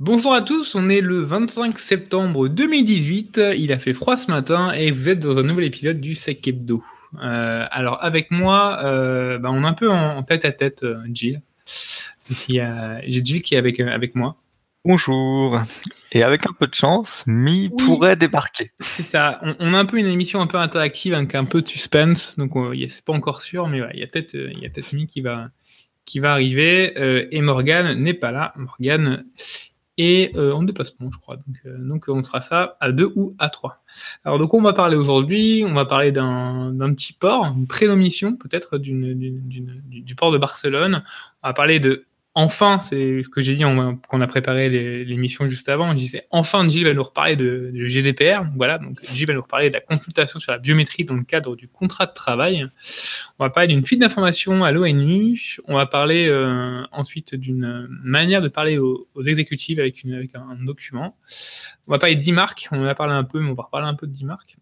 Bonjour à tous, on est le 25 septembre 2018, il a fait froid ce matin et vous êtes dans un nouvel épisode du Sec Hebdo. Euh, alors avec moi, euh, bah, on est un peu en, tête à tête, euh, Jill. J'ai Jill qui est avec, avec moi. Bonjour. Et avec un peu de chance, Mi pourrait débarquer. C'est ça. On, a un peu une émission un peu interactive avec un peu de suspense, donc c'est pas encore sûr, mais il y a peut-être peut Mi qui va, qui va arriver. et Morgan n'est pas là. Morgan et euh, en déplacement, je crois. Euh, donc, on sera ça à 2 ou à 3. Alors, donc, on va parler aujourd'hui, on va parler d'un petit port, une prénomission peut-être du port de Barcelone. On va parler de enfin, c'est ce que j'ai dit quand on a préparé l'émission juste avant, je disais enfin Gilles va nous reparler de, GDPR. Voilà, donc Gilles va nous reparler de la consultation sur la biométrie dans le cadre du contrat de travail. On va parler d'une fuite d'informations à l'ONU. On va parler euh, ensuite d'une manière de parler aux, exécutifs avec, un, document. On va parler d'e-mark. On en a parlé un peu, mais on va reparler un peu de d'e-mark.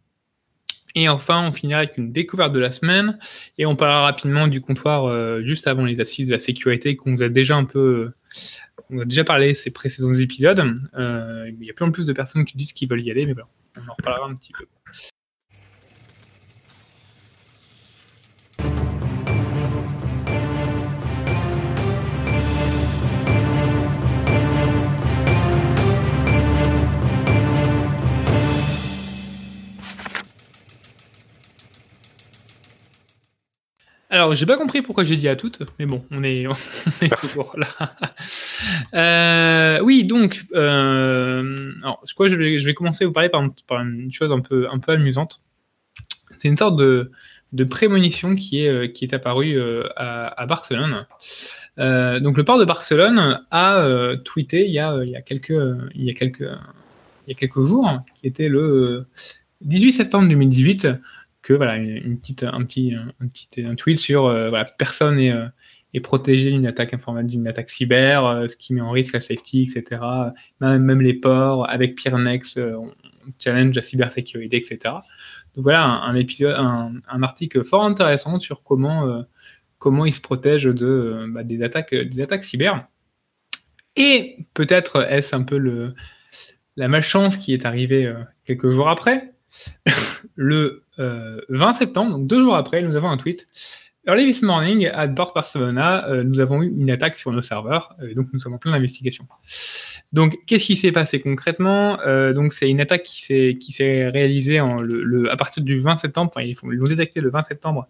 Et enfin, on finira avec une découverte de la semaine et on parlera rapidement du comptoir euh, juste avant les assises de la sécurité qu'on vous a déjà un peu, on a déjà parlé ces précédents épisodes. Euh, il y a plein de plus de personnes qui disent qu'ils veulent y aller, mais on en reparlera un petit peu. Alors, j'ai pas compris pourquoi j'ai dit à toutes, mais bon, on est, toujours là. Euh, oui, donc, euh, alors, que je vais, je vais commencer à vous parler par, une chose un peu, un peu amusante. C'est une sorte de, de prémonition qui est, euh, qui est apparue à, Barcelone. donc, le port de Barcelone a tweeté il y a, il y a quelques, il y a quelques, il y a quelques jours, qui était le 18 septembre 2018 voilà une, petite un petit un petit un tweet sur euh, personne est, euh, est protégé d'une attaque informatique, d'une attaque cyber, euh, ce qui met en risque la safety, etc. Même, les ports avec Peernex, on challenge la cybersécurité, etc. Donc voilà un, épisode, un, article fort intéressant sur comment comment ils se protègent de bah, des attaques des attaques cyber. Et peut-être est-ce un peu le la malchance qui est arrivée quelques jours après, le 20 euh, septembre, donc deux jours après, nous avons un tweet. Early this morning, at Port Barcelona, euh, nous avons eu une attaque sur nos serveurs, euh, donc nous sommes en pleine investigation. Donc, qu'est-ce qui s'est passé concrètement? Donc, c'est une attaque qui s'est réalisée à partir du 20 septembre. Enfin, ils l'ont détecté le 20 septembre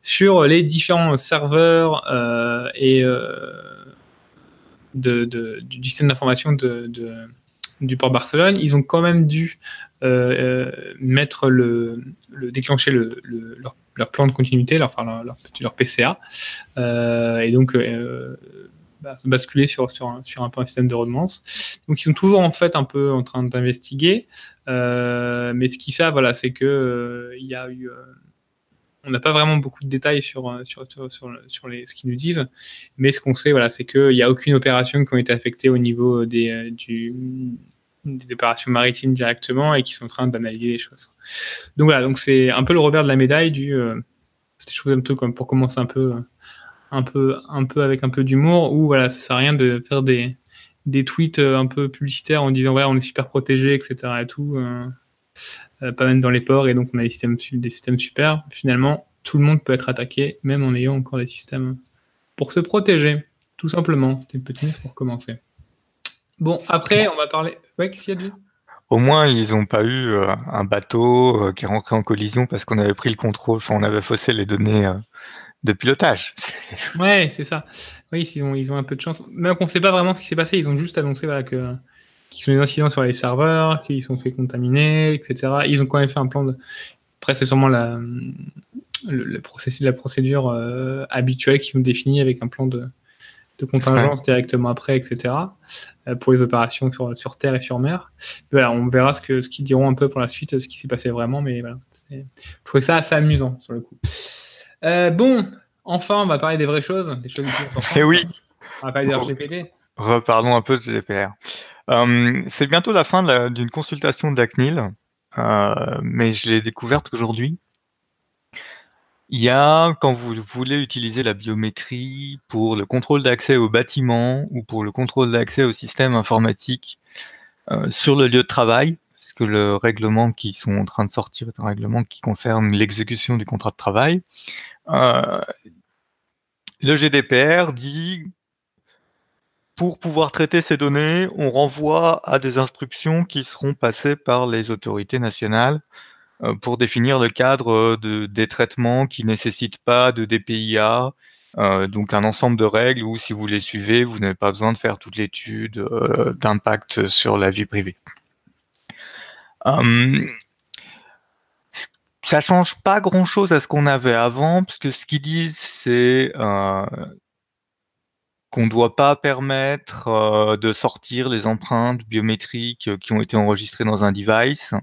sur les différents serveurs et du système d'information de, du port Barcelone. Ils ont quand même dû euh, euh, mettre le, déclencher le, leur, plan de continuité, leur, enfin, leur, PCA, euh, et donc bah, basculer sur, un, système de redondance. Donc ils sont toujours en fait un peu en train d'investiguer, mais ce qu'ils savent, voilà, c'est que il y a eu on n'a pas vraiment beaucoup de détails sur les, ce qu'ils nous disent, mais ce qu'on sait, voilà, c'est qu'il n'y a aucune opération qui a été affectée au niveau des, du, des opérations maritimes directement et qui sont en train d'analyser les choses. Donc voilà, donc c'est un peu le revers de la médaille du. Euh, C'était chose un peu comme pour commencer un peu, un peu, un peu avec un peu d'humour, où voilà, ça sert à rien de faire des, des tweets euh, un peu publicitaires en disant voilà, on est super protégé, etc. et tout. Euh, euh, pas même dans les ports et donc on a des systèmes, des systèmes super. Finalement, tout le monde peut être attaqué, même en ayant encore des systèmes pour se protéger, tout simplement. C'était une petite pour commencer. Bon, après, on va parler. Ouais, qu'est-ce qu'il y a de Au moins, ils n'ont pas eu euh, un bateau euh, qui est rentré en collision parce qu'on avait pris le contrôle, enfin, on avait faussé les données euh, de pilotage. ouais, c'est ça. Oui, ils ont, ils ont un peu de chance. Même qu'on ne sait pas vraiment ce qui s'est passé, ils ont juste annoncé voilà, que qu'ils ont des incidents sur les serveurs, qu'ils sont fait contaminer, etc. Ils ont quand même fait un plan de. Après, c'est sûrement la, le, processus, la procédure habituelle qu'ils ont définie avec un plan de, de contingence directement après, etc. Euh, pour les opérations sur, sur, terre et sur mer. voilà, on verra ce que ce qu'ils diront un peu pour la suite, ce qui s'est passé vraiment, mais voilà, je trouvais ça assez amusant sur le coup. Euh, bon, enfin, on va parler des vraies choses, des choses Et eh oui. On va parler des RGPD. Reparlons un peu de GDPR. Euh, c'est bientôt la fin d'une consultation d'ACNIL, mais je l'ai découverte aujourd'hui. Il y a, quand vous voulez utiliser la biométrie pour le contrôle d'accès au bâtiment ou pour le contrôle d'accès au système informatique euh, sur le lieu de travail, parce que le règlement qui sont en train de sortir est un règlement qui concerne l'exécution du contrat de travail. Euh, le GDPR dit pour pouvoir traiter ces données, on renvoie à des instructions qui seront passées par les autorités nationales pour définir le cadre euh, de, des traitements qui nécessitent pas de DPIA, euh, donc un ensemble de règles où si vous les suivez, vous n'avez pas besoin de faire toute l'étude d'impact sur la vie privée. Hum, ça change pas grand chose à ce qu'on avait avant, parce que ce qu'ils disent, c'est euh, qu'on ne doit pas permettre de sortir les empreintes biométriques qui ont été enregistrées dans un device euh,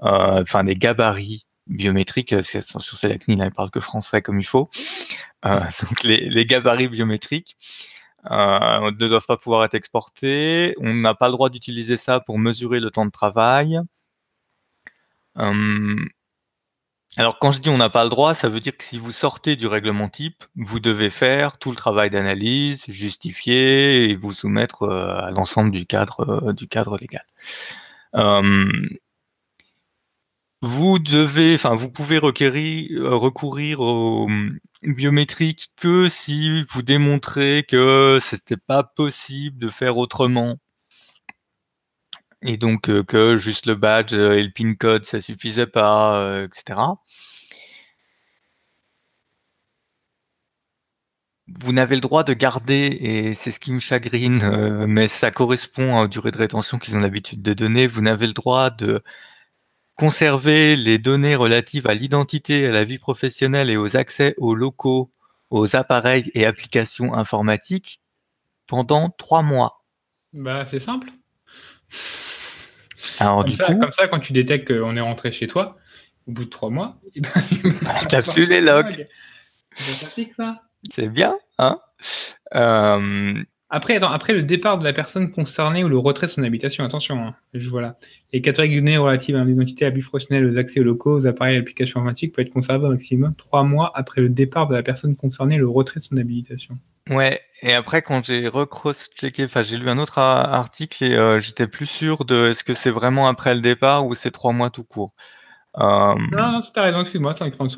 enfin des gabarits biométriques. Euh, sur la CNIL, il parle que français comme il faut. Euh, donc les, les, gabarits biométriques euh, ne doivent pas pouvoir être exportés. On n'a pas le droit d'utiliser ça pour mesurer le temps de travail. Hum, alors quand je dis on n'a pas le droit, ça veut dire que si vous sortez du règlement type, vous devez faire tout le travail d'analyse, justifier et vous soumettre à l'ensemble du cadre du cadre légal. Hum, vous devez, enfin, vous pouvez euh, recourir au hum, biométrique que si vous démontrez que c'était pas possible de faire autrement. Et donc euh, que juste le badge et le PIN code ça suffisait pas, euh, etc. Vous n'avez le droit de garder, et c'est ce qui me chagrine, mais ça correspond à la durée de rétention qu'ils ont l'habitude de donner, vous n'avez le droit de conserver les données relatives à l'identité, à la vie professionnelle et aux accès aux locaux, aux appareils et applications informatiques pendant trois mois. Bah, c'est simple. Alors, comme, ça, comme, ça, quand tu détectes qu'on est rentré chez toi, au bout de trois mois, eh ben, t'as plus les logs. C'est bien, hein euh, après, après le départ de la personne concernée ou le retrait de son habitation, attention, hein, je vois là. Les catégories de relatives à l'identité, à but professionnel, aux accès aux locaux, aux appareils et applications informatiques peuvent être conservées au maximum trois mois après le départ de la personne concernée le retrait de son habilitation. Ouais, et après quand j'ai recross-checké, enfin j'ai lu un autre article et euh, j'étais plus sûr de est-ce que c'est vraiment après le départ ou c'est trois mois tout court. Euh, non, non, tu as raison, excuse-moi,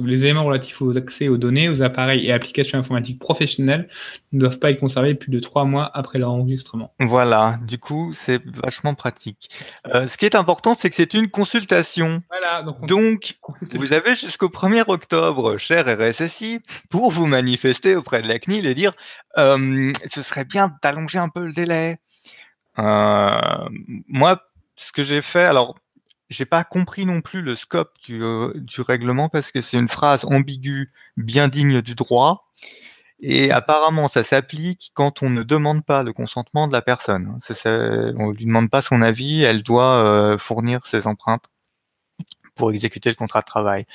Les éléments relatifs aux accès aux données, aux appareils et applications informatiques professionnelles ne doivent pas être conservés plus de trois mois après leur enregistrement. Voilà, du coup, c'est vachement pratique. Euh, ce qui est important, c'est que c'est une consultation. Voilà, donc, vous avez jusqu'au 1er octobre, cher RSSI, pour vous manifester auprès de la CNIL et dire euh, ce serait bien d'allonger un peu le délai. moi, ce que j'ai fait, alors j'ai pas compris non plus le scope du, euh, du règlement parce que c'est une phrase ambiguë, bien digne du droit. Et apparemment, ça s'applique quand on ne demande pas le consentement de la personne. On lui demande pas son avis, elle doit euh, fournir ses empreintes pour exécuter le contrat de travail.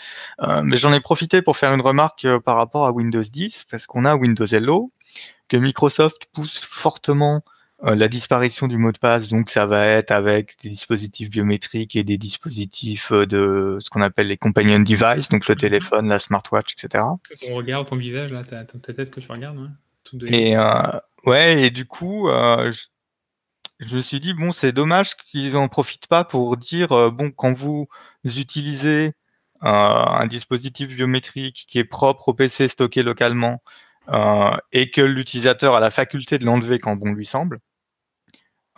Euh, mais j'en ai profité pour faire une remarque par rapport à Windows 10, parce qu'on a Windows Hello, que Microsoft pousse fortement la disparition du mot de passe, donc ça va être avec des dispositifs biométriques et des dispositifs euh, de ce qu'on appelle les companion devices, donc le mhm. téléphone, la smartwatch, etc. On regarde ton visage là, ta, tête que tu regardes. Et euh, ouais, et du coup, je, je, me suis dit bon, c'est dommage qu'ils n'en profitent pas pour dire bon, quand vous utilisez un dispositif biométrique qui est propre au PC stocké localement, euh, et que l'utilisateur a la faculté de l'enlever quand bon lui semble,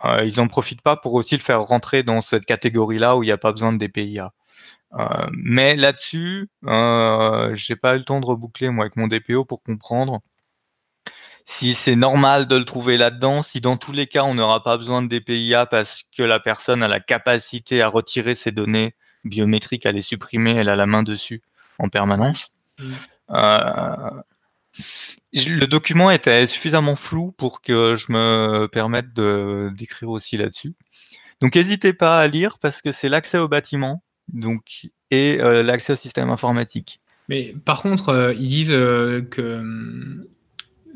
euh, ils n'en profitent pas pour aussi le faire rentrer dans cette catégorie-là où il n'y a pas besoin de DPIA. Euh, mais là-dessus, euh, j'ai pas eu le temps de reboucler moi avec mon DPO pour comprendre si c'est normal de le trouver là-dedans, si dans tous les cas on n'aura pas besoin de DPIA parce que la personne a la capacité à retirer ses données biométriques, à les supprimer, elle a la main dessus en permanence. Mmh. Euh, le document était suffisamment flou pour que je me permette d'écrire aussi là-dessus. Donc n'hésitez pas à lire parce que c'est l'accès au bâtiment donc, et euh, l'accès au système informatique. Mais par contre, euh, ils disent euh, que hum,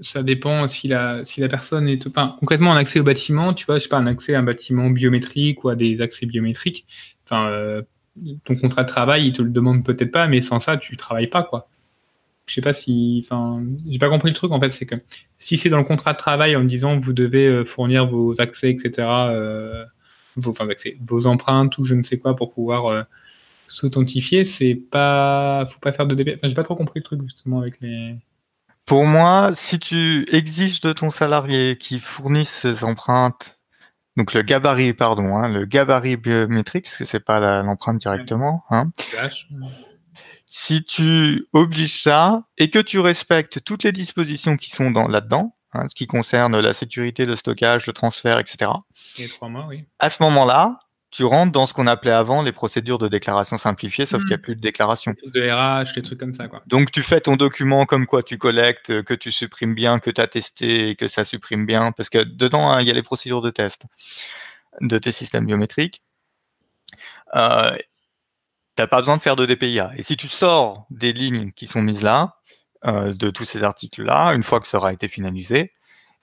ça dépend si la, si la personne est. Enfin, concrètement, un accès au bâtiment, tu vois, je sais pas, un accès à un bâtiment biométrique ou à des accès biométriques. Ton contrat de travail, il te le demande peut-être pas, mais sans ça, tu travailles pas, quoi. Je sais pas si, enfin, j'ai pas compris le truc en fait, c'est que si c'est dans le contrat de travail en disant vous devez euh, fournir vos accès, etc., euh, vos, enfin, vos empreintes ou je ne sais quoi pour pouvoir euh, s'authentifier, c'est pas, faut pas faire de DP. Enfin, j'ai pas trop compris le truc justement avec les. Pour moi, si tu exiges de ton salarié qu'il fournisse ses empreintes, donc le gabarit, pardon, hein, le gabarit biométrique, parce que c'est pas l'empreinte directement, hein, si tu obliges ça et que tu respectes toutes les dispositions qui sont là-dedans, hein, ce qui concerne la sécurité, le stockage, le transfert, etc. Et trois mois, oui. À ce moment-là, tu rentres dans ce qu'on appelait avant les procédures de déclaration simplifiée, sauf qu'il n'y a hmm. plus de déclaration. De RH, des trucs comme ça. Quoi. Donc tu fais ton document comme quoi tu collectes, que tu supprimes bien, que tu as testé et que ça supprime bien, parce que dedans, hein, il y a les procédures de test de tes systèmes biométriques. Euh, tu n'as pas besoin de faire de DPIA. Et si tu sors des lignes qui sont mises là, euh, de tous ces articles-là, une fois que ça aura été finalisé,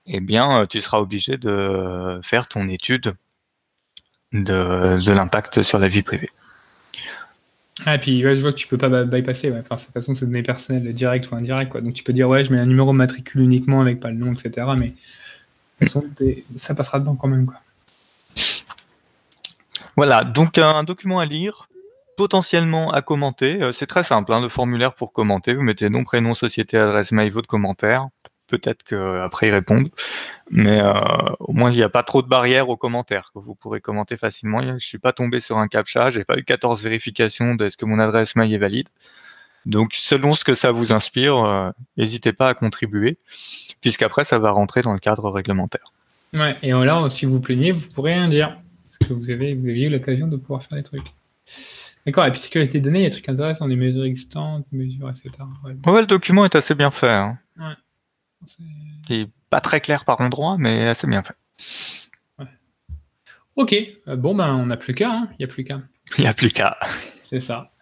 eh bien, euh, tu seras obligé de faire ton étude de, l'impact sur la vie privée. Ah, et puis je vois que tu peux pas bypasser. Ouais. Enfin, de toute façon, c'est données personnelles directes ou indirectes. Quoi. Donc tu peux dire, ouais, je mets un numéro de matricule uniquement avec pas le nom, etc. Mais de toute façon, ça passera dedans quand même. Quoi. Voilà, donc un document à lire, potentiellement à commenter. Euh, c'est très simple, hein, le formulaire pour commenter. Vous mettez nom, prénom, société, adresse mail, votre commentaire. Peut-être qu'après ils répondent. Mais euh, au moins, il n'y a pas trop de barrières aux commentaires vous pourrez commenter facilement. Je ne suis pas tombé sur un captcha, j'ai pas eu 14 vérifications de est-ce que mon adresse mail est valide. Donc, selon ce que ça vous inspire, euh, n'hésitez pas à contribuer, puisqu'après, ça va rentrer dans le cadre réglementaire. Ouais, et là, si vous plaignez, vous pourrez rien dire, parce que vous avez, vous eu l'occasion de pouvoir faire des trucs. D'accord, et puis sécurité des données, il y a des trucs intéressants, des mesures existantes, mesures, etc. Ouais, le document est assez bien fait. Hein. Ouais. Il pas très clair par endroit, mais assez bien fait. Ouais. Ok, euh, bon, ben on n'a plus qu'à, hein. il n'y a plus qu'à. Il n'y a plus qu'à. C'est ça.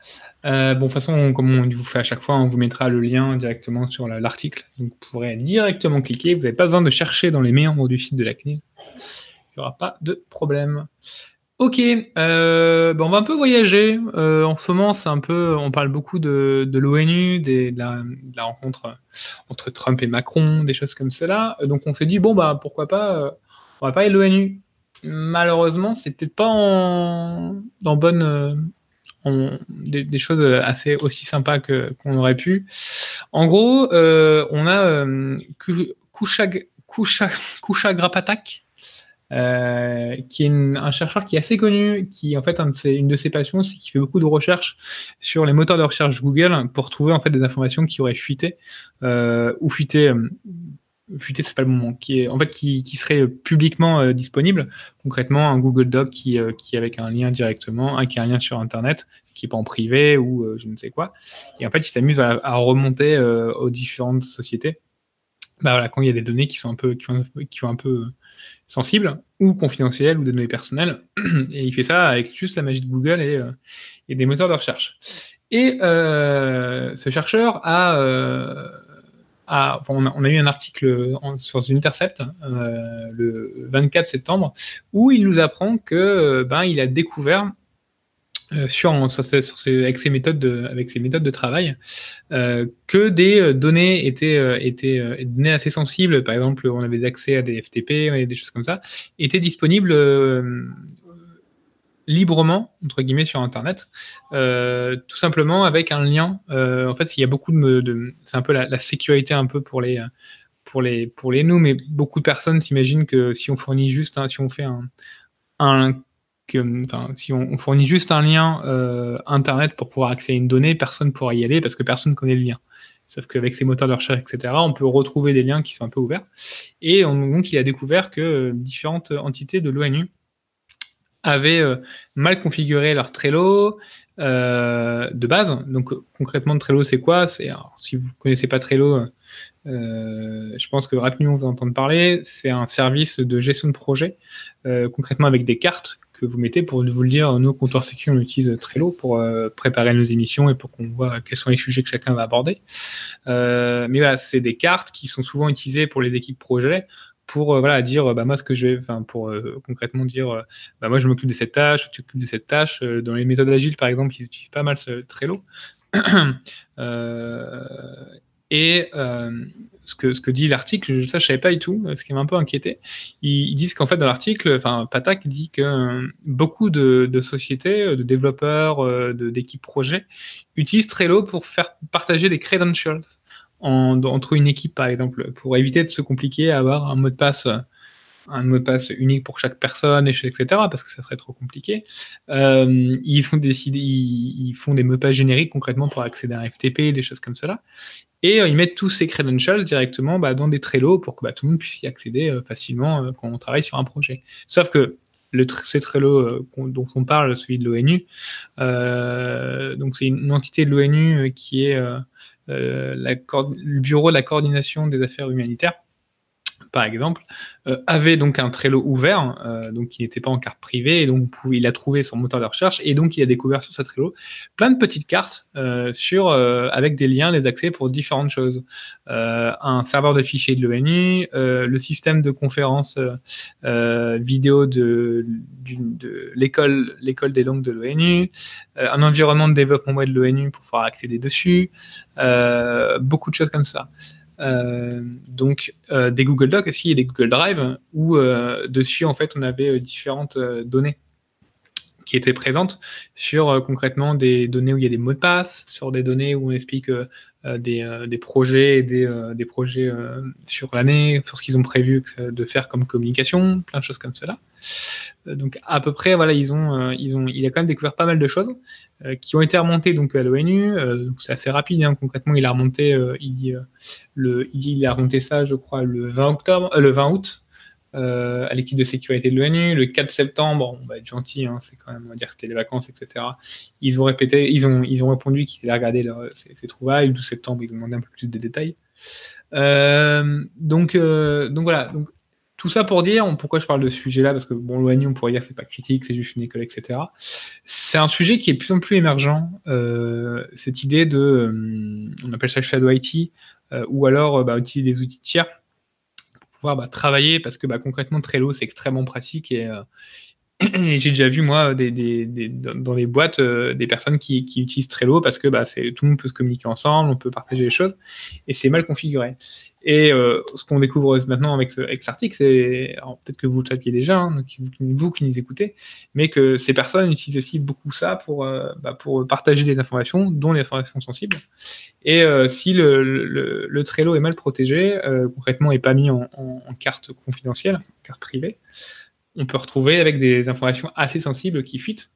Euh, bon, de toute façon, comme on vous fait à chaque fois, on vous mettra le lien directement sur l'article. Donc, vous pourrez directement cliquer. Vous n'avez pas besoin de chercher dans les méandres du site de la CNIL. Il n'y aura pas de problème. Ok, euh, on va un peu voyager. Euh, en ce moment, c'est un peu, on parle beaucoup de, l'ONU, de, la, rencontre entre Trump et Macron, des choses comme cela. Donc on s'est dit bon bah pourquoi pas, euh, on va de l'ONU. Malheureusement, c'était pas en, bonne, des, choses assez aussi sympas que qu'on aurait pu. En gros, on a Kushag, Kushag, Grapatak euh, qui est un chercheur qui est assez connu, qui en fait une de ses passions, c'est qu'il fait beaucoup de recherches sur les moteurs de recherche Google pour trouver en fait des informations qui auraient fuité euh, ou fuité. Euh, fuité, c'est pas le moment. Qui est en fait qui, serait publiquement euh, disponible. Concrètement, un Google Doc qui, est avec un lien directement, qui a un lien sur Internet, qui est pas en privé ou je ne sais quoi. Et en fait, il s'amuse à, remonter aux différentes sociétés. Bah voilà, quand il y a des données qui sont un peu qui un peu sensibles ou confidentielles ou des données personnelles. Et il fait ça avec juste la magie de Google et, euh, des moteurs de recherche. Et euh, ce chercheur a, euh, on, a, eu un article sur Intercept le 24 septembre où il nous apprend que ben il a découvert euh, sur, avec ses méthodes de, avec méthodes de travail, euh, que des euh, données étaient, étaient données assez sensibles, par exemple, on avait accès à des FTP, des choses comme ça, étaient disponibles librement entre guillemets sur Internet, tout simplement avec un lien. en fait, il y a beaucoup de, c'est un peu la, sécurité un peu pour les pour les pour les nous, mais beaucoup de personnes s'imaginent que si on fournit juste, si on fait un si on, fournit juste un lien euh, Internet pour pouvoir accéder à une donnée, personne ne pourra y aller parce que personne ne connaît le lien. Sauf qu'avec ces moteurs de recherche, etc., on peut retrouver des liens qui sont un peu ouverts. Et donc, il a découvert que euh, différentes entités de l'ONU avaient euh, mal configuré leur Trello de base. Donc, concrètement, Trello, c'est quoi? Si vous ne connaissez pas Trello, je pense que rapidement vous en entendre parler. C'est un service de gestion de projet, concrètement avec des cartes que vous mettez pour vous le dire. Nous, comptoir sécu, on utilise Trello pour euh, préparer nos émissions et pour qu'on voit quels sont les sujets que chacun va aborder. Euh, mais voilà, c'est des cartes qui sont souvent utilisées pour les équipes projet pour euh, dire bah moi ce que je enfin pour concrètement dire bah moi je m'occupe de cette tâche tu t'occupes de cette tâche dans les méthodes agiles par exemple ils utilisent pas mal Trello Et ce que, ce que dit l'article, ça je savais pas du tout, ce qui m'a un peu inquiété. Ils, disent qu'en fait dans l'article, enfin Patak dit que euh, beaucoup de, sociétés, euh, de développeurs, euh, d'équipes projets utilisent Trello pour faire partager des credentials entre une équipe par exemple, pour éviter de se compliquer à avoir un mot de passe un mot de passe unique pour chaque personne, etc., parce que ça serait trop compliqué. ils, ils, font des mots de passe génériques concrètement pour accéder à un FTP, des choses comme cela. Et euh, ils mettent tous ces credentials directement bah, dans des Trello pour que bah, tout le monde puisse y accéder euh, facilement euh, quand on travaille sur un projet. Sauf que le ces Trello dont on parle, celui de l'ONU, donc c'est une entité de l'ONU qui est le bureau de la coordination des affaires humanitaires par exemple, euh, avait donc un Trello ouvert, euh, donc qui n'était pas en carte privée, et donc il a trouvé son moteur de recherche, et donc il a découvert sur sa Trello plein de petites cartes euh, sur, avec des liens, des accès pour différentes choses. un serveur de fichiers de l'ONU, le système de conférence vidéo de, de l'école, l'école des langues de l'ONU, un environnement de développement web de l'ONU pour pouvoir accéder dessus, beaucoup de choses comme ça. Euh, donc euh, des Google Docs aussi et des Google Drive où euh, dessus en fait on avait différentes données? Qui étaient présentes sur concrètement des données où il y a des mots de passe, sur des données où on explique des, des, projets et des, des projets sur l'année, sur ce qu'ils ont prévu de faire comme communication, plein de choses comme cela. donc à peu près voilà ils ont ils ont il a quand même découvert pas mal de choses euh, qui ont été remontés donc à l'ONU. Euh, c'est assez rapide, hein, concrètement, il a remonté, euh, il, le, il a remonté ça, je crois, le 20 octobre, le 20 août. À l'équipe de sécurité de l'ONU. Le 4 septembre, on va être gentil, hein, c'est quand même, on va dire que c'était les vacances, etc. Ils ont répété, ils ont, ils ont répondu qu'ils allaient regarder leur, ces, trouvailles. Le 12 septembre, ils ont demandé un peu plus de détails. donc, donc voilà. Donc, tout ça pour dire, pourquoi je parle de ce sujet-là, parce que bon, l'ONU, on pourrait dire que c'est pas critique, c'est juste une école, etc. C'est un sujet qui est de plus en plus émergent, euh, cette idée de, euh, on appelle ça shadow IT, euh, ou alors bah, utiliser des outils tiers bah, travailler, parce que bah, concrètement, Trello, c'est extrêmement pratique et, et j'ai déjà vu moi des, des, des, dans les boîtes des personnes qui, qui, utilisent Trello parce que bah, tout le monde peut se communiquer ensemble, on peut partager les choses et c'est mal configuré. Et euh, ce qu'on découvre maintenant avec, ce, avec cet article, c'est peut-être que vous le saviez déjà, hein, vous, qui nous écoutez, mais que ces personnes utilisent aussi beaucoup ça pour, euh, bah, pour partager des informations, dont les informations sensibles. Et euh, si le, le, le, Trello est mal protégé, concrètement, et pas mis en, en, en carte confidentielle, carte privée, on peut retrouver avec des informations assez sensibles qui fuitent.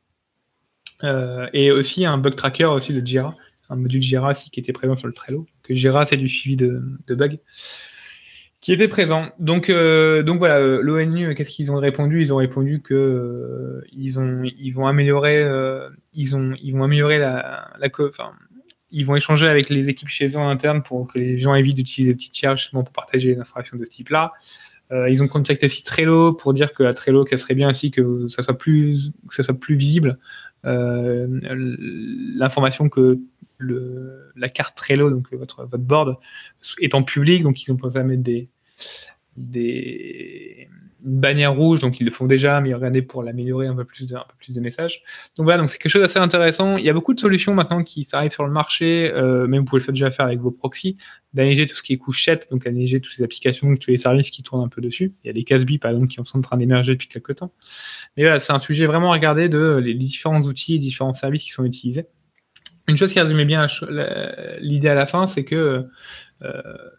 et aussi un bug tracker aussi de Jira un module Jira aussi qui était présent sur le Trello. Que Jira, c'est du suivi de, bugs qui était présent. Donc, euh, donc voilà, euh, l'ONU, qu'est-ce qu'ils ont répondu? Ils ont répondu que euh, ils ont, vont améliorer, ils ont, ils vont améliorer la, la ils vont échanger avec les équipes chez eux en interne pour que les gens évitent d'utiliser des petits tiers justement pour partager des informations de ce type-là. Ils ont contacté aussi Trello pour dire que à Trello, qu'elle serait bien aussi que ça soit plus, que ça soit plus visible. L'information que la carte Trello, donc votre, votre board, étant public, donc ils ont pensé à mettre des, des bannières rouges, donc ils le font déjà, mais regardez pour l'améliorer un peu plus de, un peu plus de messages. Donc voilà, donc c'est quelque chose d'assez intéressant. Il y a beaucoup de solutions maintenant qui arrivent sur le marché, euh, même vous pouvez le déjà faire avec vos proxys, d'alléger tout ce qui est couchette, donc alléger toutes ces applications, tous les services qui tournent un peu dessus. Il y a des Casby par exemple qui sont en train d'émerger depuis quelques temps. Mais voilà, c'est un sujet vraiment à regarder de les différents outils et différents services qui sont utilisés. Une chose qui résumait bien l'idée à la fin, c'est que,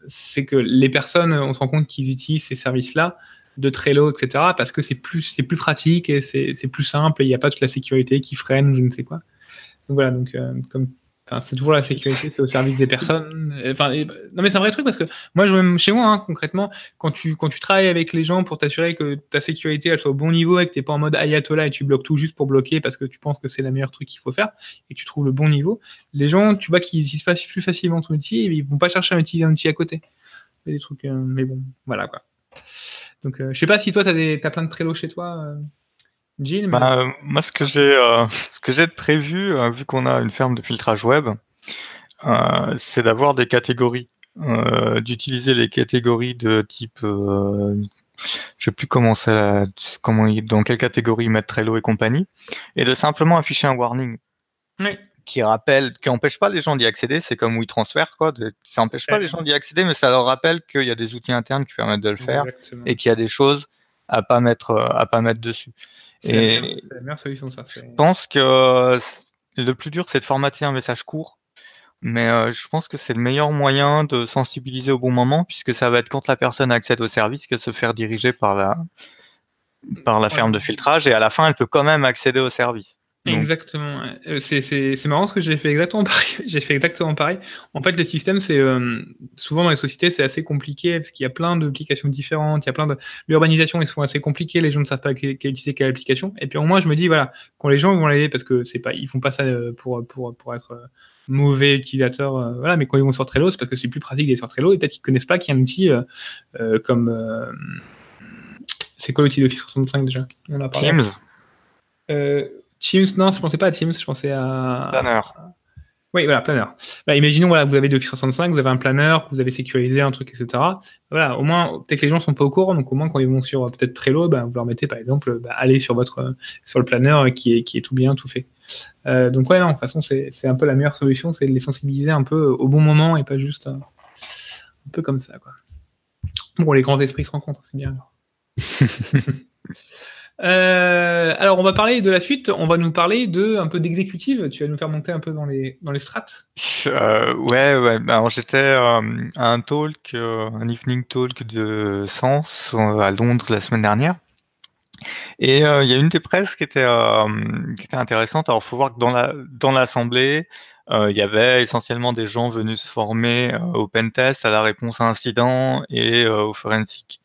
c'est que les personnes, on se rend compte qu'ils utilisent ces services-là de Trello, etc., parce que c'est plus, c'est plus pratique et c'est plus simple et il n'y a pas toute la sécurité qui freine je ne sais quoi. Donc voilà, donc euh, comme c'est toujours la sécurité, c'est au service des personnes. Enfin, non, mais c'est un vrai truc parce que moi, je, chez moi, hein, concrètement, quand tu, quand tu travailles avec les gens pour t'assurer que ta sécurité elle soit au bon niveau et que tu n'es pas en mode ayatollah et tu bloques tout juste pour bloquer parce que tu penses que c'est le meilleur truc qu'il faut faire et que tu trouves le bon niveau, les gens, tu vois qu'ils utilisent pas plus facilement ton outil et ils vont pas chercher à utiliser un outil à côté. Des trucs, euh, mais bon, voilà quoi. Donc, euh, je sais pas si toi, tu as, as, plein de Trello chez toi. Euh, bah, moi, ce que j'ai, euh, ce que j'ai prévu, euh, vu qu'on a une ferme de filtrage web, euh, c'est d'avoir des catégories, d'utiliser les catégories de type, je sais plus comment ça, comment, dans quelle catégorie mettre Trello et compagnie, et de simplement afficher un warning. qui rappelle, qui empêche pas les gens d'y accéder. C'est comme WeTransfer, quoi. ça empêche pas les gens d'y accéder, mais ça leur rappelle qu'il y a des outils internes qui permettent de le faire et qu'il y a des choses à pas mettre, à pas mettre dessus. C'est la, meilleure solution, ça. Je pense que le plus dur, c'est de formater un message court. Mais euh, je pense que c'est le meilleur moyen de sensibiliser au bon moment, puisque ça va être quand la personne accède au service qu'elle se faire diriger par la, par la ferme de filtrage, et à la fin, elle peut quand même accéder au service. Exactement. Euh, c'est marrant parce que j'ai fait exactement pareil. j'ai fait exactement pareil. En fait, le système, c'est euh, souvent dans les sociétés, c'est assez compliqué parce qu'il y a plein d'applications différentes. Il y a plein de l'urbanisation, ils sont assez compliqués. Les gens ne savent pas quelle, utiliser quelle application. Et puis au moins, je me dis voilà, quand les gens vont l'aider parce que c'est pas, ils font pas ça euh, pour pour pour être mauvais utilisateurs, voilà, mais quand ils vont sur Trello, c'est parce que c'est plus pratique d'aller sur Trello et peut-être qu'ils connaissent pas qu'il y a un outil comme c'est quoi l'outil d'Office 365 déjà? On a parlé. Teams. Teams, non, je pensais pas à Teams, je pensais à. Planner. Oui, voilà, Planner. Bah, imaginons, voilà, vous avez Office 365, vous avez un planner, vous avez sécurisé un truc, etc. Voilà, au moins, peut-être que les gens sont pas au courant, donc au moins quand ils vont sur peut-être Trello, bah, vous leur mettez par exemple, bah, aller sur votre sur le planner qui est qui est tout bien, tout fait. Euh, donc ouais, non, de toute façon, c'est un peu la meilleure solution, c'est de les sensibiliser un peu au bon moment et pas juste euh, un peu comme ça, quoi. Bon, les grands esprits se rencontrent, c'est bien. Euh, alors, on va parler de la suite. On va nous parler de un peu d'exécutive. Tu vas nous faire monter un peu dans les dans les strates? Euh, ouais, ouais. Ben, alors, j'étais euh, à un talk, un evening talk de Sens à Londres la semaine dernière. Et il y a une des presses qui était qui était intéressante. Alors, faut voir que dans la dans l'assemblée, il y avait essentiellement des gens venus se former au pentest, à la réponse à incident et au forensic.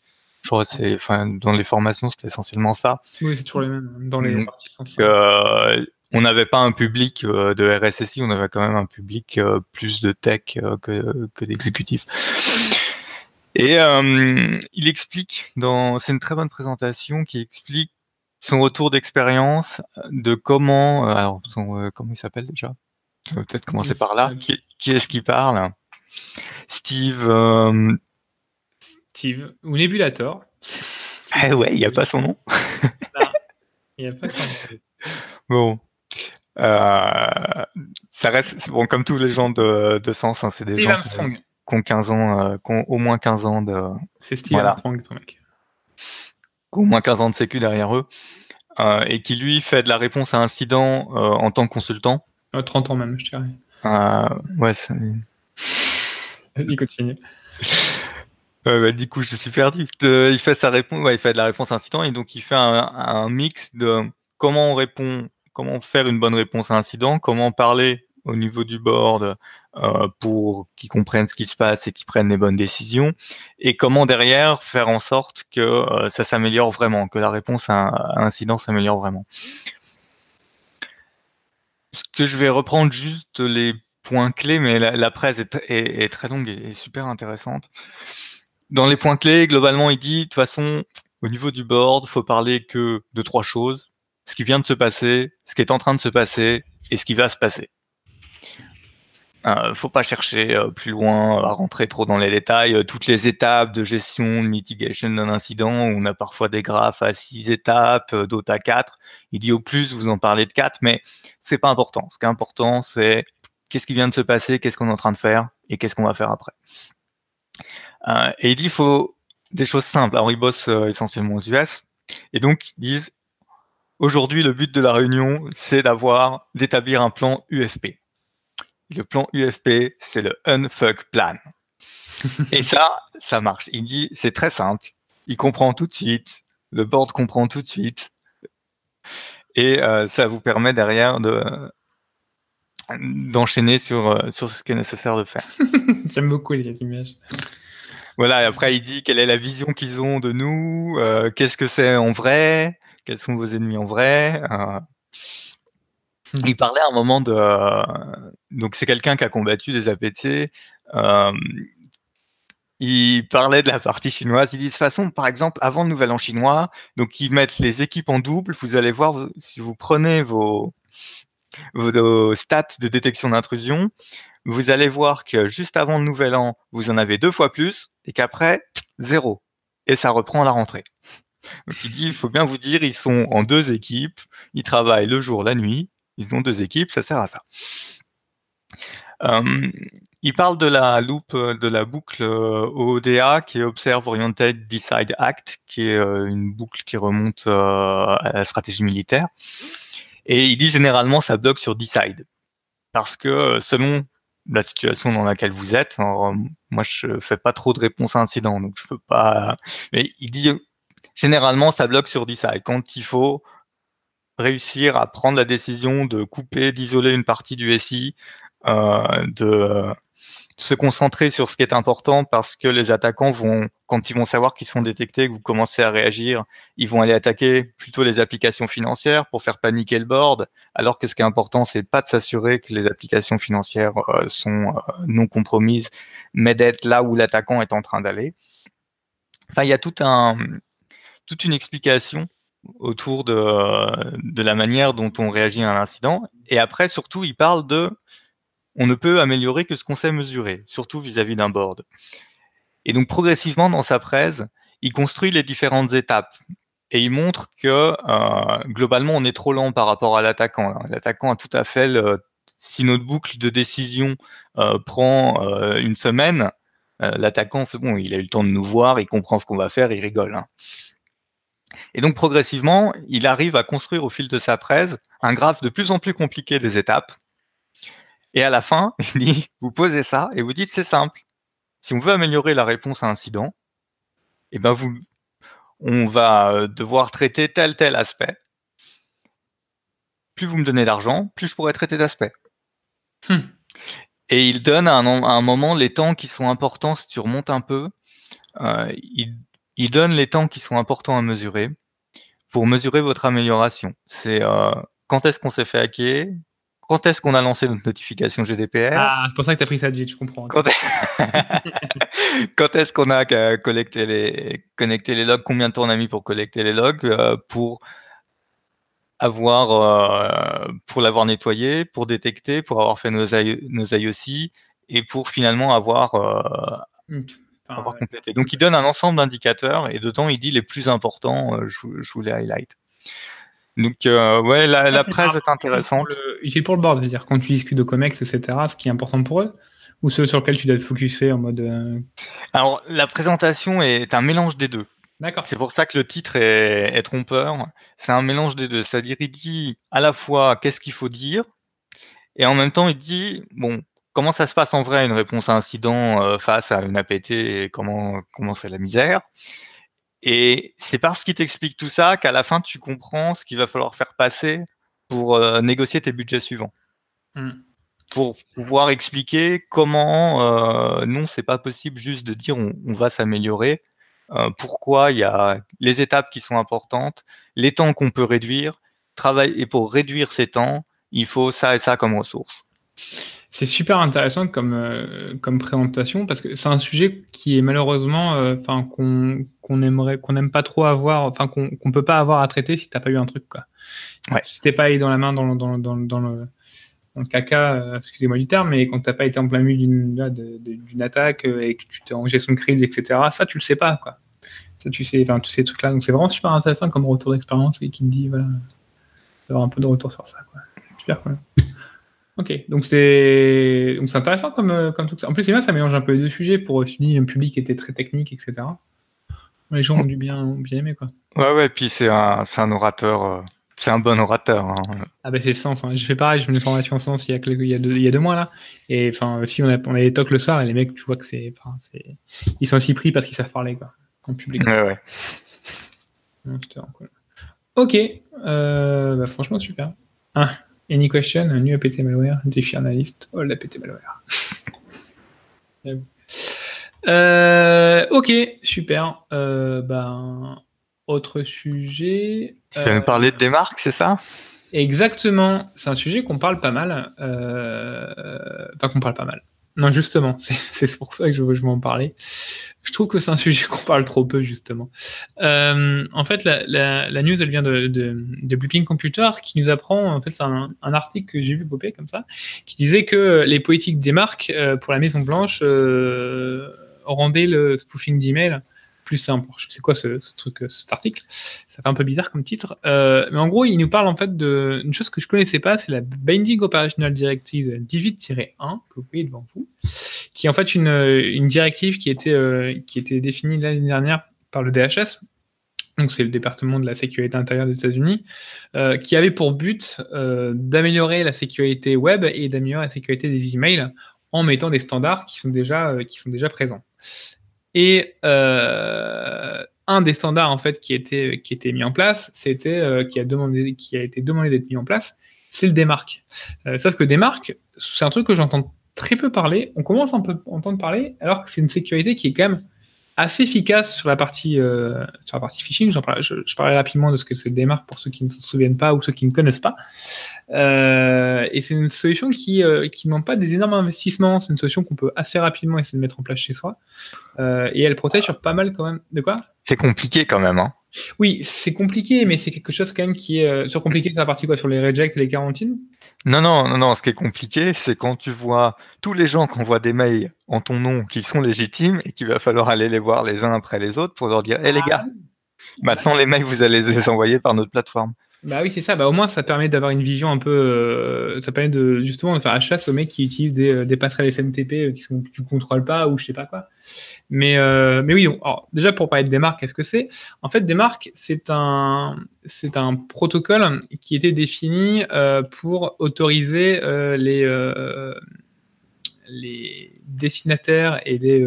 Je crois c'est, enfin, dans les formations, c'était essentiellement ça. Oui, c'est toujours les mêmes. Dans les euh, on n'avait pas un public euh, de RSSI, on avait quand même un public euh, plus de tech que, que d'exécutifs. Et il explique, dans, c'est une très bonne présentation qui explique son retour d'expérience de comment, alors comment il s'appelle déjà? Peut-être commencer par là. Qui, qui est-ce qui parle? Steve ou Nebulator. Ah ouais, il n'y a pas son nom. il n'y a pas son nom. Bon. Euh, ça reste, bon, comme tous les gens de, de sens, hein, c'est des gens qui, ont 15 ans, euh, qui ont au moins 15 ans de. C'est Steve Armstrong, ton mec. Au moins 15 ans de sécu derrière eux. Euh, et qui lui fait de la réponse à incident en tant que consultant. 30 ans même, je dirais. ouais, ça... Il continue. Bah, du coup, je suis perdu. il fait il fait de la réponse incident et donc il fait un, mix de comment on répond, comment faire une bonne réponse à incident, comment parler au niveau du board euh, pour qu'ils comprennent ce qui se passe et qu'ils prennent les bonnes décisions, et comment derrière faire en sorte que euh, ça s'améliore vraiment, que la réponse à incident s'améliore vraiment. Ce que je vais reprendre juste les points clés, mais la, presse est, très longue et super intéressante. Dans les points clés, globalement, il dit, de toute façon, au niveau du board, faut parler que de trois choses. Ce qui vient de se passer, ce qui est en train de se passer et ce qui va se passer. Euh, faut pas chercher euh, plus loin à rentrer trop dans les détails. Euh, toutes les étapes de gestion, de mitigation d'un incident, on a parfois des graphes à six étapes, euh, d'autres à quatre. Il dit au plus, vous en parlez de quatre, mais c'est pas important. Ce qui est important, c'est qu'est-ce qui vient de se passer, qu'est-ce qu'on est en train de faire et qu'est-ce qu'on va faire après. Euh, et il dit il faut des choses simples. Alors ils bossent euh, essentiellement aux US. Et donc ils disent aujourd'hui le but de la réunion c'est d'avoir d'établir un plan UFP. Le plan UFP c'est le unfuck plan. et ça, ça marche. Il dit c'est très simple. Il comprend tout de suite. Le board comprend tout de suite. Et euh, ça vous permet derrière de d'enchaîner sur, sur ce qui est nécessaire de faire. J'aime beaucoup les images. Voilà, et après il dit quelle est la vision qu'ils ont de nous, euh, qu'est-ce que c'est en vrai, quels sont vos ennemis en vrai. Euh. Il parlait à un moment de... donc c'est quelqu'un qui a combattu des APT. Euh, il parlait de la partie chinoise. Il dit de toute façon, par exemple, avant le nouvel an chinois, donc ils mettent les équipes en double. Vous allez voir, si vous prenez vos, vos stats de détection d'intrusion, vous allez voir que juste avant le nouvel an, vous en avez deux fois plus et qu'après, zéro. Et ça reprend à la rentrée. Donc il dit, il faut bien vous dire, ils sont en deux équipes, ils travaillent le jour, la nuit, ils ont deux équipes, ça sert à ça. il parle de la de la boucle OODA qui est Observe Oriented Decide Act, qui est une boucle qui remonte à la stratégie militaire. Et il dit généralement ça bloque sur Decide. Parce que selon la situation dans laquelle vous êtes. Alors, moi, je fais pas trop de réponses à incident, donc je peux pas. Mais il dit généralement, ça bloque sur Decide. Quand il faut réussir à prendre la décision de couper, d'isoler une partie du SI, euh, de se concentrer sur ce qui est important parce que les attaquants vont, quand ils vont savoir qu'ils sont détectés, que vous commencez à réagir, ils vont aller attaquer plutôt les applications financières pour faire paniquer le board, alors que ce qui est important, c'est pas de s'assurer que les applications financières euh, sont euh, non compromises, mais d'être là où l'attaquant est en train d'aller. Enfin, il y a tout un, toute une explication autour de, de la manière dont on réagit à un incident. Et après, surtout, il parle de on ne peut améliorer que ce qu'on sait mesurer, surtout vis-à-vis d'un board. Et donc progressivement dans sa presse, il construit les différentes étapes et il montre que euh, globalement on est trop lent par rapport à l'attaquant. L'attaquant a tout à fait le, si notre boucle de décision euh, prend euh, une semaine, l'attaquant c'est bon, il a eu le temps de nous voir, il comprend ce qu'on va faire, il rigole. Hein. Et donc progressivement, il arrive à construire au fil de sa presse un graphe de plus en plus compliqué des étapes et à la fin, il dit, vous posez ça et vous dites, c'est simple. Si on veut améliorer la réponse à un incident, eh ben vous, on va euh, devoir traiter tel tel aspect. Plus vous me donnez d'argent, plus je pourrai traiter d'aspects. Hmm. Et il donne à un, moment les temps qui sont importants si tu remontes un peu. Euh, il, donne les temps qui sont importants à mesurer pour mesurer votre amélioration. C'est euh, quand est-ce qu'on s'est fait hacker, quand est-ce qu'on a lancé notre notification GDPR Ah, c'est pour ça que tu as pris ça, je comprends. Quand, est... ce qu'on a collecté les... connecté les logs? Combien de temps on a mis pour collecter les logs euh, Pour avoir euh, pour l'avoir nettoyé, pour détecter, pour avoir fait nos, nos IOC et pour finalement avoir, euh, mmh. avoir complété. Donc il donne un ensemble d'indicateurs et dedans il dit les plus importants, je, je vous les highlight. Donc, euh, ouais, la, presse est intéressante. Utile pour le board, c'est-à-dire quand tu discutes de COMEX, etc., ce qui est important pour eux Ou ceux sur lesquels tu dois te focuser en mode. Euh, Alors, la présentation est un mélange des deux. D'accord. C'est pour ça que le titre est, trompeur. C'est un mélange des deux. C'est-à-dire, il dit à la fois qu'est-ce qu'il faut dire, et en même temps, il dit, bon, comment ça se passe en vrai, une réponse à incident euh, face à une APT, et comment, comment c'est la misère. Et c'est parce qu'il t'explique tout ça qu'à la fin, tu comprends ce qu'il va falloir faire passer pour euh, négocier tes budgets suivants. Mmh. Pour pouvoir expliquer comment euh, non, c'est pas possible juste de dire on, va s'améliorer. Euh, pourquoi il y a les étapes qui sont importantes, les temps qu'on peut réduire, travail et pour réduire ces temps, il faut ça et ça comme ressources. C'est super intéressant comme, euh, comme présentation parce que c'est un sujet qui est malheureusement, euh, enfin qu'on aimerait, qu'on n'aime pas trop avoir, enfin qu'on ne peut pas avoir à traiter si t'as pas eu un truc quoi. Ouais. Si t'es pas allé dans la main dans, le, dans, dans, dans le, dans le caca, euh, excusez-moi du terme, mais quand t'as pas été en plein milieu d'une d'une attaque et que tu t'es en gestion de crise, etc. Ça tu le sais pas quoi. Ça tu sais, enfin tous ces trucs là. Donc c'est vraiment super intéressant comme retour d'expérience et qui te dit voilà, d'avoir un peu de retour sur ça quoi. Super cool. Ok, donc c'est donc c'est intéressant comme euh, comme tout ça. En plus, c'est bien, ça mélange un peu les deux sujets pour aussi un public était très technique, etc. Les gens ont dû bien bien aimer quoi. Ouais ouais, puis c'est un c'est un orateur, euh, c'est un bon orateur. Hein. Ah ben c'est le sens. Hein. J'ai fait pareil, je fais une formation en sens il y a il y a deux, il y a deux mois là. Et enfin aussi on a on a des talks le soir et les mecs tu vois que c'est enfin c'est ils sont aussi pris parce qu'ils savent parler quoi en public. Ouais ouais. Ok, euh, bah, franchement super. Ah. Any question? New APT malware, défi analyst, all APT malware. euh, ok, super. Euh, ben, autre sujet. Tu vas nous parler de démarque, c'est ça? Exactement. C'est un sujet qu'on parle pas mal. Euh, enfin, qu'on parle pas mal. Non, justement, c'est pour ça que je veux, je veux en parler. Je trouve que c'est un sujet qu'on parle trop peu, justement. Euh, en fait, la, la, la, news, elle vient de, de, de Blipping Computer, qui nous apprend, en fait, c'est un, un, article que j'ai vu popper comme ça, qui disait que les politiques des marques euh, pour la Maison Blanche euh, rendaient le spoofing d'email plus simple. C'est quoi ce, truc, cet article? Ça fait un peu bizarre comme titre. mais en gros, il nous parle en fait d'une chose que je connaissais pas, c'est la Binding Operational Directive 18-1 que vous voyez devant vous, qui est en fait une, une directive qui était, qui était définie l'année dernière par le DHS, donc c'est le département de la sécurité intérieure des États-Unis, euh, qui avait pour but euh, d'améliorer la sécurité web et d'améliorer la sécurité des emails en mettant des standards qui sont déjà, euh, qui sont déjà présents. Et un des standards en fait qui était, qui était mis en place, c'était qui a demandé, qui a été demandé d'être mis en place, c'est le démarque. sauf que démarque, c'est un truc que j'entends très peu parler. On commence à entendre parler, alors que c'est une sécurité qui est quand même assez efficace sur la partie euh, sur la partie phishing. J'en je, je parlerai rapidement de ce que c'est démarque pour ceux qui ne se souviennent pas ou ceux qui ne connaissent pas. Euh, et c'est une solution qui euh, qui demande pas des énormes investissements. C'est une solution qu'on peut assez rapidement essayer de mettre en place chez soi. Et elle protège sur pas mal quand même. De quoi? C'est compliqué quand même, hein. Oui, c'est compliqué, mais c'est quelque chose quand même qui est euh, sur compliqué sur la partie quoi, sur les rejects et les quarantines? Non, non, non, non. Ce qui est compliqué, c'est quand tu vois tous les gens qui envoient des mails en ton nom qui sont légitimes et qu'il va falloir aller les voir les uns après les autres pour leur dire, hé les ah gars, maintenant les mails vous allez les envoyer par notre plateforme. Bah oui, c'est ça. Bah, au moins, ça permet d'avoir une vision un peu. Euh, ça permet de justement de faire la chasse aux mecs qui utilisent des, euh, passerelles SMTP euh, qui sont, que tu contrôles pas ou je sais pas quoi. Mais, mais oui, alors, déjà pour parler de Demarc, qu'est-ce que c'est? En fait, Demarc, c'est un, c'est un protocole qui était défini pour autoriser les, les destinataires et des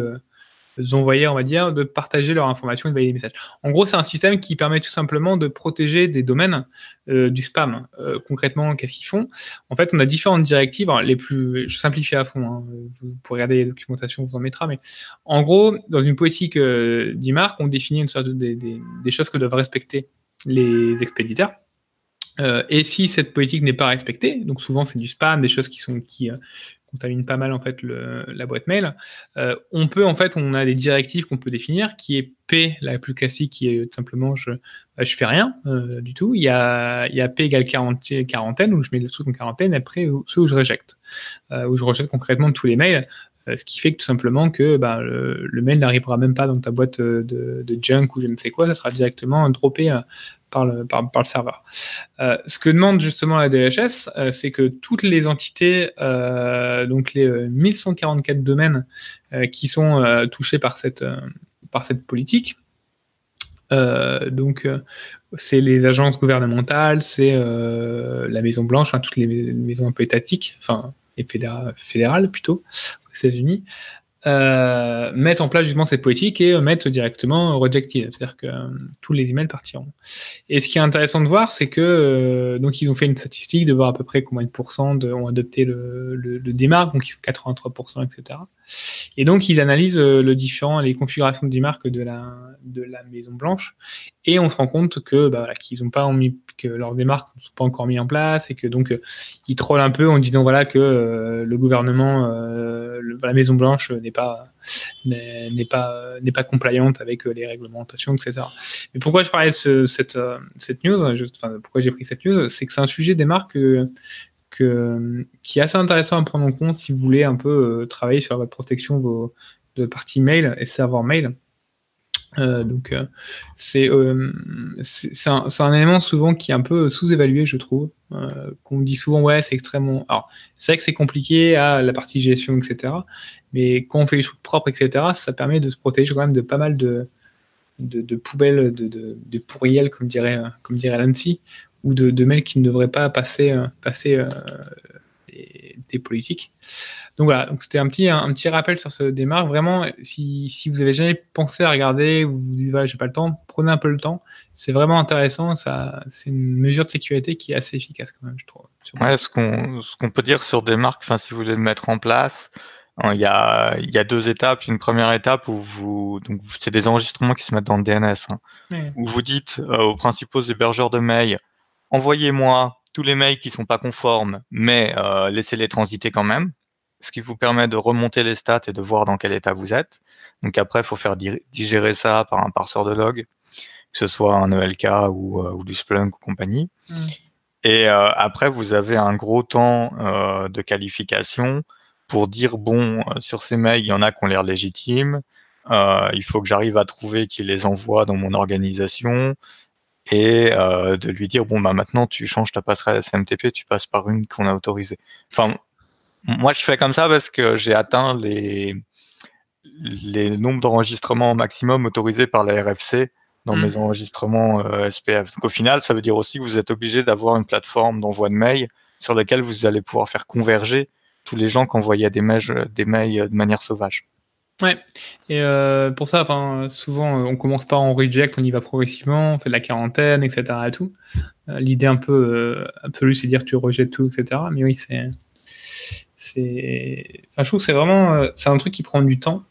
envoyer, on va dire, de partager leurs informations et de les messages. En gros, c'est un système qui permet tout simplement de protéger des domaines euh, du spam. Euh, concrètement, qu'est-ce qu'ils font En fait, on a différentes directives, les plus, je simplifie à fond, hein, vous pourrez regarder les documentations, on vous en mettra, mais en gros, dans une politique euh, d'IMARC, on définit une sorte de, des, choses que doivent respecter les expéditeurs. et si cette politique n'est pas respectée, donc souvent c'est du spam, des choses qui sont qui contamine pas mal en fait la boîte mail. Euh, on peut en fait, on a des directives qu'on peut définir, qui est P, la plus classique, qui est simplement je bah, je fais rien euh, du tout. Il y a il y a P égale quarantaine où je mets le truc en quarantaine. Après ceux où je rejette, euh, où je rejette concrètement tous les mails. Ce qui fait que tout simplement que bah, le, mail n'arrivera même pas dans ta boîte de, de, junk ou je ne sais quoi, ça sera directement droppé par le, par, le serveur. Euh, ce que demande justement la DHS, euh, c'est que toutes les entités, euh, donc les 1144 domaines qui sont touchés par cette, par cette politique, donc c'est les agences gouvernementales, c'est la Maison Blanche, toutes les maisons un peu étatiques, enfin et fédérales plutôt États-Unis, euh, mettre en place justement cette politique et mettre directement rejected, c'est-à-dire que euh, tous les emails partiront. Et ce qui est intéressant de voir, c'est que euh, donc ils ont fait une statistique de voir à peu près combien de pourcents de, ont adopté le, le, le démarque, donc ils sont 83%, etc. Et donc ils analysent le différent, les configurations de démarque de la de la Maison Blanche, et on se rend compte que bah, voilà, qu'ils n'ont pas mis que leurs démarques ne sont pas encore mis en place et que donc ils trollent un peu en disant voilà que le gouvernement, la Maison Blanche n'est pas n'est pas n'est pas compliante avec euh, les réglementations, etc. Mais pourquoi je parlais de cette euh, cette news, pourquoi j'ai pris cette news, c'est que c'est un sujet des marques que, qui est assez intéressant à prendre en compte si vous voulez un peu euh, travailler sur votre protection vos, de partie mail et serveur mail. Euh, donc euh, c'est euh, un, un, élément souvent qui est un peu sous-évalué, je trouve. Euh, qu'on dit souvent ouais c'est extrêmement. Alors c'est vrai que c'est compliqué à la partie gestion etc. Mais quand on fait des trucs propres etc. Ça permet de se protéger quand même de pas mal de de, de poubelles, de, de, de pourriels comme dirait comme dirait Nancy ou de, de mails qui ne devraient pas passer passer des, politiques. Donc voilà, donc c'était un petit, un, petit rappel sur ce démarre. Vraiment, si, si vous avez jamais pensé à regarder, ou vous vous dites voilà, j'ai pas le temps, prenez un peu le temps. C'est vraiment intéressant. Ça, c'est une mesure de sécurité qui est assez efficace quand même, je trouve. Ouais, ce qu'on, ce qu'on peut dire sur des marques, enfin, si vous voulez le mettre en place, hein, il y a, il y a deux étapes. Une première étape où vous, donc c'est des enregistrements qui se mettent dans le DNS, hein, où vous dites euh, aux principaux hébergeurs de mail, envoyez-moi tous les mails qui sont pas conformes, mais euh, laissez-les transiter quand même, ce qui vous permet de remonter les stats et de voir dans quel état vous êtes. Donc après, il faut faire digérer ça par un parseur de log, que ce soit un ELK ou, euh, ou du Splunk ou compagnie. Mm. Et euh, après, vous avez un gros temps de qualification pour dire, bon, sur ces mails, il y en a qui ont l'air légitimes, il faut que j'arrive à trouver qui les envoie dans mon organisation et de lui dire bon bah maintenant tu changes ta passerelle SMTP, tu passes par une qu'on a autorisée. Enfin, moi je fais comme ça parce que j'ai atteint les les nombres d'enregistrements maximum autorisés par la RFC dans mes mmh. enregistrements euh, SPF. Donc au final, ça veut dire aussi que vous êtes obligé d'avoir une plateforme d'envoi de mails sur laquelle vous allez pouvoir faire converger tous les gens qui envoyaient des mails, des mails de manière sauvage. Ouais, et euh, pour ça, enfin, souvent, on commence pas en reject, on y va progressivement, on fait de la quarantaine, etc. Et tout. Euh, l'idée un peu absolue, c'est de dire tu rejettes tout, etc. Mais oui, c'est, c'est, enfin, je trouve que c'est vraiment, c'est un truc qui prend du temps.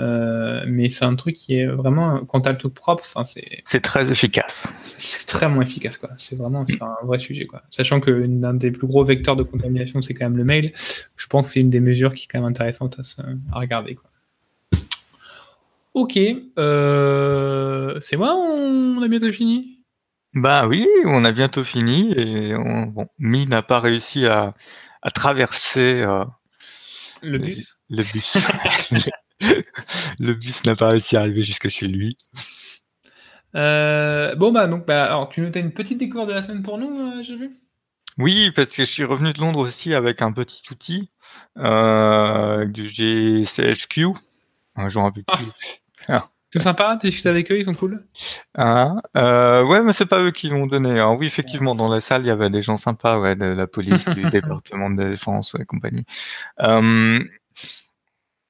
Euh, mais c'est un truc qui est vraiment, quand tu as le truc propre, c'est. C'est très efficace. C'est très moins efficace, quoi. C'est vraiment un vrai sujet, quoi. Sachant que l'un des plus gros vecteurs de contamination, c'est quand même le mail. Je pense que c'est une des mesures qui est quand même intéressante à, regarder, quoi. Ok, euh, c'est moi, on a bientôt fini? Bah oui, on a bientôt fini et bon, Mi n'a pas réussi à, traverser euh, le bus? Le bus. le bus n'a pas réussi à arriver jusque chez lui. Euh, bon, bah, donc, bah, alors, tu notais une petite découverte de la semaine pour nous, j'ai vu? Oui, parce que je suis revenu de Londres aussi avec un petit outil du GCHQ. Un jour un peu plus. Ah. C'est sympa, tu discutes avec eux, ils sont cool. Ah, euh, ouais, mais c'est pas eux qui l'ont donné. Alors oui, effectivement, dans la salle, il y avait des gens sympas, ouais, de la police, du département de défense et compagnie. Euh,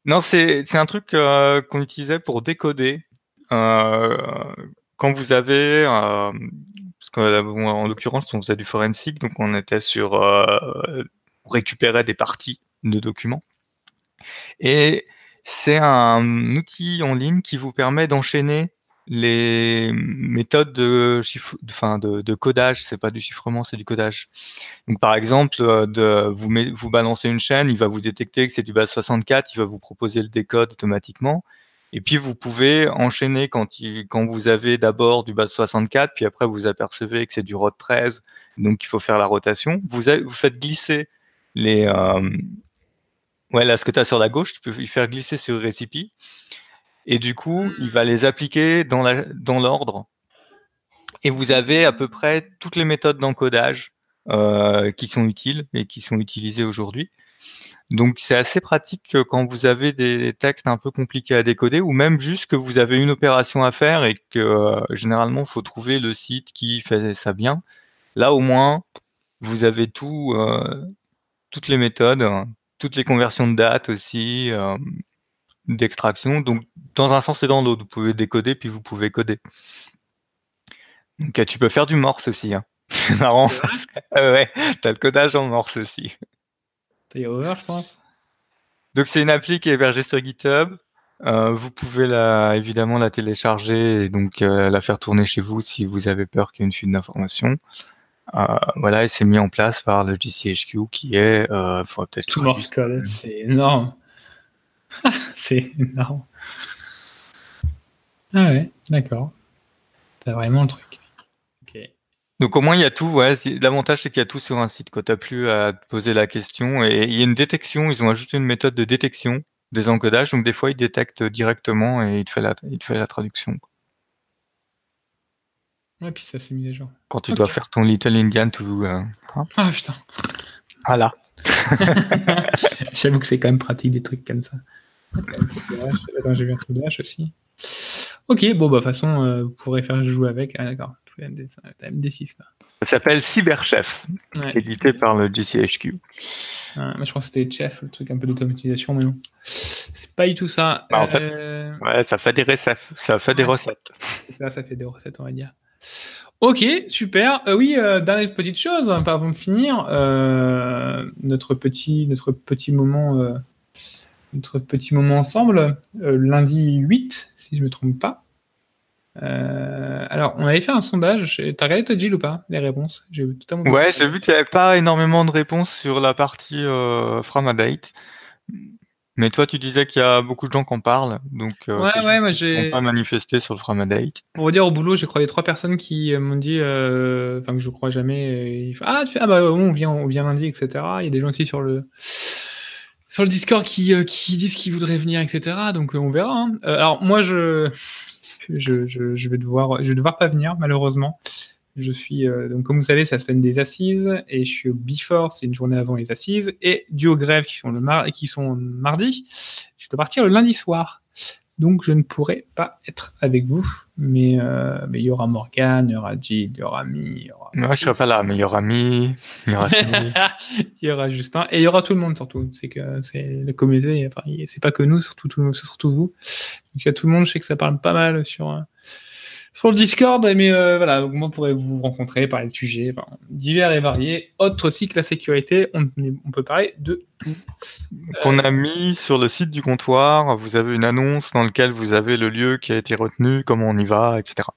non, c'est un truc euh, qu'on utilisait pour décoder. Euh, quand vous avez, parce en l'occurrence, on faisait du forensic, donc on était sur, on récupérait des parties de documents. Et c'est un outil en ligne qui vous permet d'enchaîner les méthodes de, chiffre, enfin de, codage, c'est pas du chiffrement, c'est du codage. Donc par exemple, euh, vous, balancez une chaîne, il va vous détecter que c'est du base 64, il va vous proposer le décode automatiquement. Et puis vous pouvez enchaîner quand, vous avez d'abord du base 64, puis après vous apercevez que c'est du ROT 13, donc il faut faire la rotation. Vous, vous faites glisser les... Euh, ouais, là, ce que tu as sur la gauche, tu peux y faire glisser sur le récipient. Et du coup, il va les appliquer dans l'ordre. Dans et vous avez à peu près toutes les méthodes d'encodage euh, qui sont utiles et qui sont utilisées aujourd'hui. Donc c'est assez pratique quand vous avez des textes un peu compliqués à décoder ou même juste que vous avez une opération à faire et que euh, généralement il faut trouver le site qui fait ça bien. Là au moins vous avez tout, euh, toutes les méthodes, toutes les conversions de date aussi, euh, d'extraction. Donc, dans un sens et dans l'autre, vous pouvez décoder, puis vous pouvez coder. Donc, tu peux faire du morse aussi. Hein. C'est marrant. ouais, tu as le codage en morse aussi. T'as over, je pense? Donc, c'est une appli qui est hébergée sur GitHub. Euh, vous pouvez la, évidemment la télécharger et donc euh, la faire tourner chez vous si vous avez peur qu'il y ait une fuite d'informations. Euh, voilà, et c'est mis en place par le GCHQ qui est, peut-être tout morse code, c'est énorme. c'est énorme. Ah ouais, d'accord. T'as vraiment le truc. Donc au moins il y a tout, ouais. L'avantage c'est qu'il y a tout sur un site. Quand t'as plus à te poser la question et il y a une détection. Ils ont ajouté une méthode de détection des encodages. Donc des fois ils détectent directement et il te fait la, il te fait la traduction. Ouais, puis ça c'est mis à jour. Quand tu dois faire ton Little Indian to. Euh, hein. ah putain. Voilà. J'avoue que c'est quand même pratique des trucs comme ça. Attends, j'ai vu un truc de H aussi. Ok, bon, bah, de toute façon, euh, vous pourrez faire jouer avec. Ah, d'accord, MD6. Quoi. Ça s'appelle Cyberchef, édité par le GCHQ. moi, je pense que c'était Chef, le truc un peu d'automatisation, mais non. C'est pas du tout ça. Bah, en fait, euh, ouais, ça fait des recettes. Ça fait des recettes. Ça, ça fait des recettes, on va dire. Ok, super. Euh, oui, dernière petite chose, hein, avant de finir, notre petit, notre petit moment notre petit moment ensemble, euh, lundi 8, si je ne me trompe pas. Euh, alors, on avait fait un sondage. T'as regardé toi, Gilles, ou pas Les réponses? J'ai Ouais, j'ai vu qu'il n'y avait pas énormément de réponses sur la partie euh, Framadate. Mais toi, tu disais qu'il y a beaucoup de gens qui en parlent, donc euh, ouais, ouais, moi sont pas manifestés sur le Framadate. Pour vous dire, au boulot, j'ai croisé trois personnes qui m'ont dit, enfin que je crois jamais. ah, tu fais, ah bah on vient, on vient lundi, etc. Il y a des gens aussi sur le sur le Discord qui, qui disent qu'ils voudraient venir, etc. Donc on verra. Hein. alors moi, je, je, je, je, vais devoir, je vais devoir pas venir malheureusement. Je suis, donc comme vous savez, ça se fait des assises et je suis au Before, c'est une journée avant les assises, et du au grève qui sont le mar qui sont mardi. Je dois partir le lundi soir donc je ne pourrai pas être avec vous. Mais euh, mais il y aura Morgan, il y aura Jill, il y aura Mi. Il y aura... Moi, je serai pas là, mais il y aura Mi, il y aura il y aura Justin et il y aura tout le monde surtout. C'est que c'est la communauté. Enfin, c'est pas que nous, surtout tout, surtout vous. Donc il y a tout le monde. Je sais que ça parle pas mal sur euh, sur le Discord, mais euh, voilà, donc moi pourrais vous rencontrer, parler de sujets divers et variés. Autre aussi que la sécurité, on, on peut parler de tout. Qu'on a mis sur le site du comptoir, vous avez une annonce dans laquelle vous avez le lieu qui a été retenu, comment on y va, etc.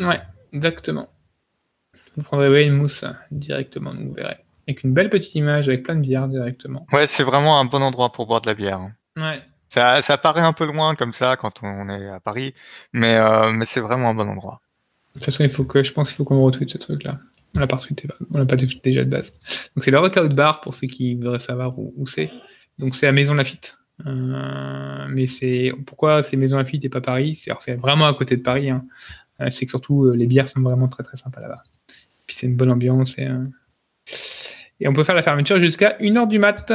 Ouais, exactement. Vous prendrez une mousse directement, vous verrez. Avec une belle petite image, avec plein de bières directement. Ouais, c'est vraiment un bon endroit pour boire de la bière. Ouais, ça, paraît un peu loin comme ça quand on est à Paris, mais, euh, mais c'est vraiment un bon endroit. De toute façon, il faut que, je pense qu'il faut qu'on retweet ce truc-là. On l'a pas retweeté, on l'a pas déjà de base. Donc c'est le Rockout Bar pour ceux qui voudraient savoir où, c'est. Donc c'est à Maison Lafitte. Euh, mais c'est pourquoi c'est Maison Lafitte et pas Paris? C'est vraiment à côté de Paris. Hein. Euh, c'est que surtout les bières sont vraiment très très sympas là-bas. Puis c'est une bonne ambiance et, et on peut faire la fermeture jusqu'à 1h du mat.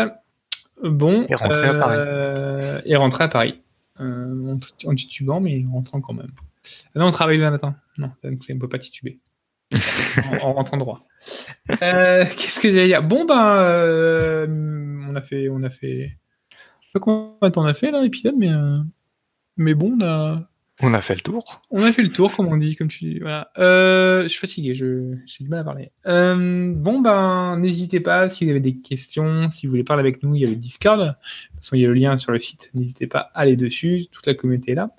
Bon. Et rentrer à Paris. Euh, et rentrer à Paris. Euh, en, titubant, mais en rentrant quand même. Ah non, on travaille le matin. Non, donc on peut pas tituber. en, rentrant droit. Euh, qu'est-ce que j'allais dire? Bon, ben, on a fait. On a fait. Je sais pas combien on a fait là, l'épisode, mais. mais bon, on a. On a fait le tour. On a fait le tour, comme on dit, comme tu dis. Voilà. Euh, je suis fatigué, je, j'ai du mal à parler. Euh, bon, ben, n'hésitez pas si vous avez des questions, si vous voulez parler avec nous, il y a le Discord. De toute façon, il y a le lien sur le site. N'hésitez pas à aller dessus. Toute la communauté est là.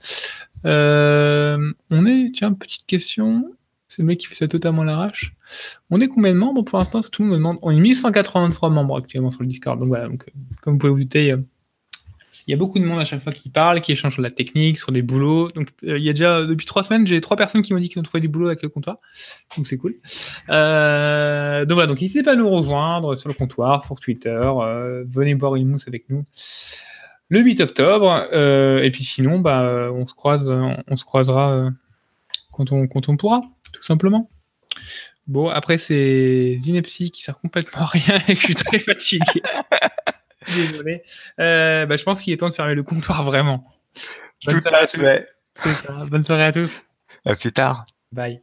Euh, on est, tiens, petite question. C'est le mec qui fait ça totalement l'arrache. On est combien de membres pour l'instant? Tout le monde me demande. On est 1183 membres actuellement sur le Discord. Donc voilà, comme vous pouvez vous douter, il y a beaucoup de monde à chaque fois qui parle, qui échange sur la technique, sur des boulots. Donc, euh, il y a déjà, depuis trois semaines, j'ai trois personnes qui m'ont dit qu'ils ont trouvé du boulot avec le comptoir. Donc, c'est cool. Euh, donc, voilà. Donc, n'hésitez pas à nous rejoindre sur le comptoir, sur Twitter. Euh, venez boire une mousse avec nous le 8 octobre. et puis, sinon, bah, on se croise, on, se croisera quand on, quand on pourra, tout simplement. Bon, après, c'est Zinepsi qui sert complètement à rien et que je suis très fatigué. Désolé. Euh, bah, je pense qu'il est temps de fermer le comptoir vraiment. Bonne soirée à tous. Bonne soirée à tous. À plus tard. Bye.